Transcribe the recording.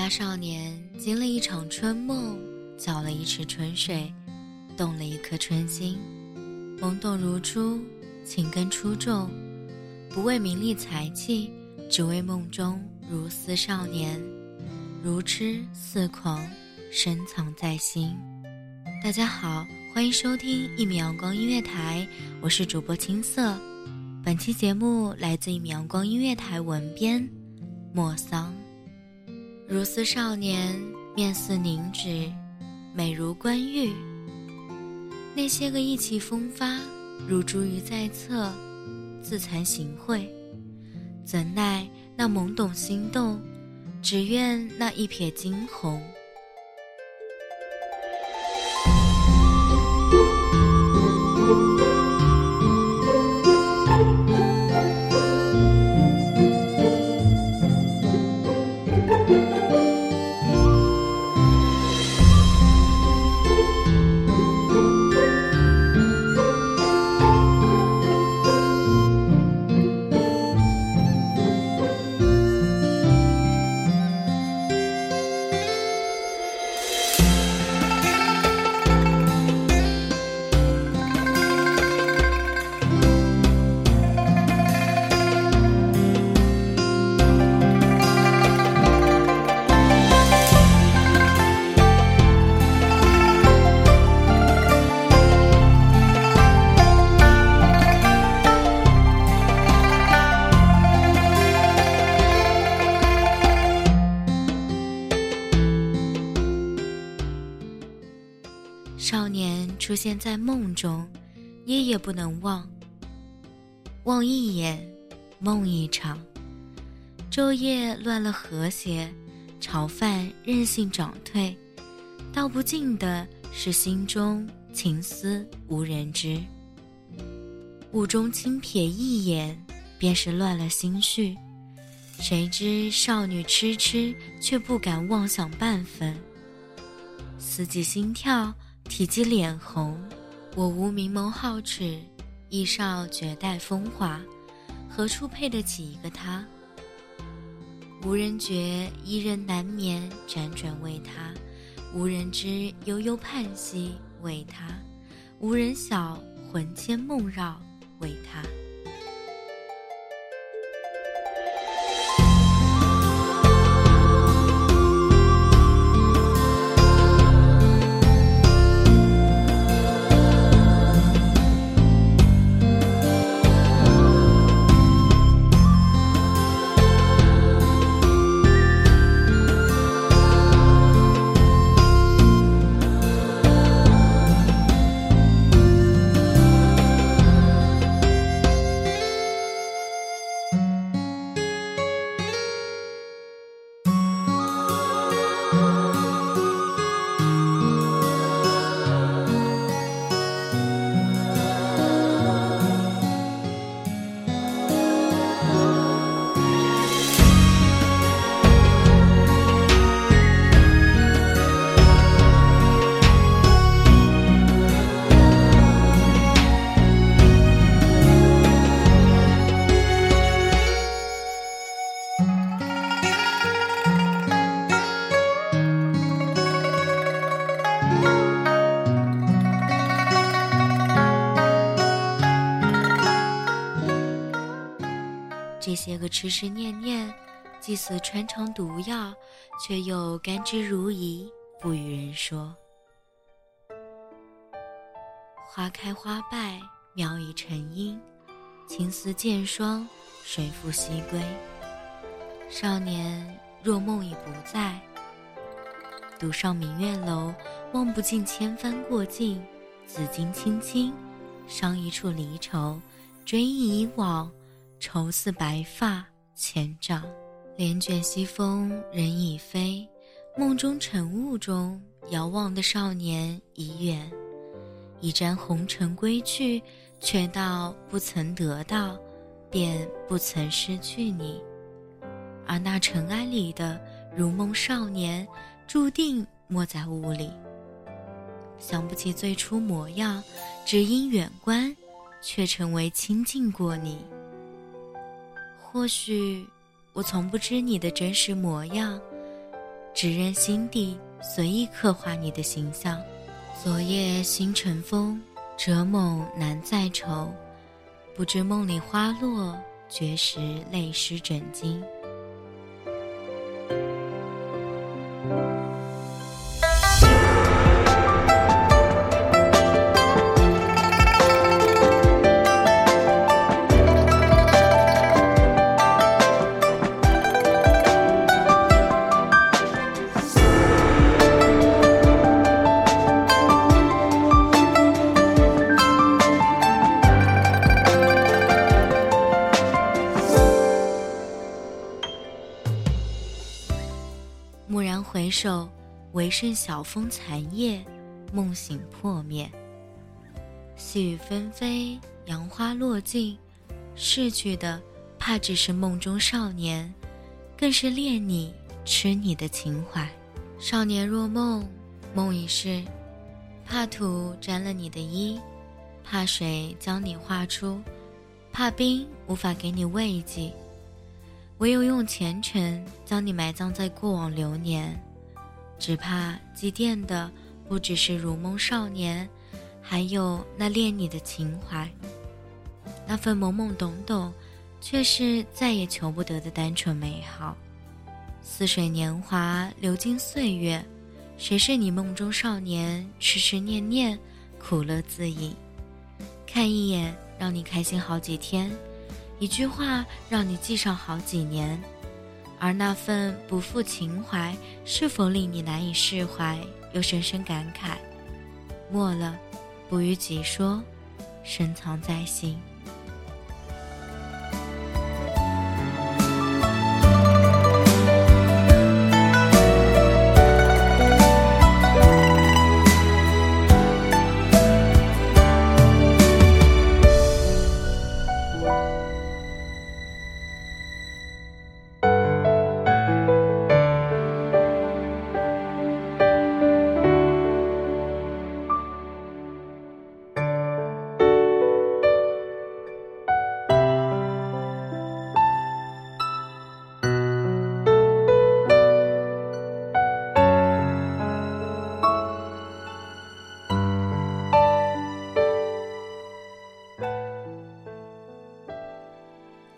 家少年经了一场春梦，搅了一池春水，动了一颗春心，懵懂如初，情根出众，不为名利财气，只为梦中如斯少年，如痴似狂，深藏在心。大家好，欢迎收听一米阳光音乐台，我是主播青色。本期节目来自一米阳光音乐台文编莫桑。如斯少年，面似凝脂，美如冠玉。那些个意气风发，如茱萸在侧，自惭形秽。怎奈那懵懂心动，只愿那一瞥惊鸿。少年出现在梦中，夜夜不能忘。望一眼，梦一场。昼夜乱了和谐，潮泛任性涨退，道不尽的是心中情思无人知。雾中轻瞥一眼，便是乱了心绪。谁知少女痴痴，却不敢妄想半分。思及心跳。体积脸红，我无明眸皓齿，亦少绝代风华，何处配得起一个他？无人觉，伊人难眠，辗转为他；无人知，悠悠盼兮为他；无人晓，魂牵梦绕为他。些个痴痴念念，既似穿肠毒药，却又甘之如饴，不与人说。花开花败，苗已成荫，青丝渐霜，谁复西归？少年若梦已不在，独上明月楼，望不尽千帆过尽，紫荆青青，伤一处离愁，追忆以往，愁似白发千丈。帘卷西风，人已飞，梦中晨雾中，遥望的少年已远。一沾红尘归去，却道不曾得到，便不曾失去你。而那尘埃里的如梦少年，注定没在雾里。想不起最初模样，只因远观，却成为亲近过你。或许我从不知你的真实模样，只认心底随意刻画你的形象。昨夜星辰风，折梦难再愁。不知梦里花落，觉时泪湿枕巾。回首，唯剩晓风残叶，梦醒破灭。细雨纷飞，杨花落尽，逝去的怕只是梦中少年，更是恋你、痴你的情怀。少年若梦，梦已逝，怕土沾了你的衣，怕水将你化出，怕冰无法给你慰藉。唯有用虔诚将你埋葬在过往流年，只怕祭奠的不只是如梦少年，还有那恋你的情怀，那份懵懵懂懂，却是再也求不得的单纯美好。似水年华流金岁月，谁是你梦中少年？痴痴念念，苦乐自饮，看一眼让你开心好几天。一句话让你记上好几年，而那份不负情怀，是否令你难以释怀，又深深感慨？默了，不与己说，深藏在心。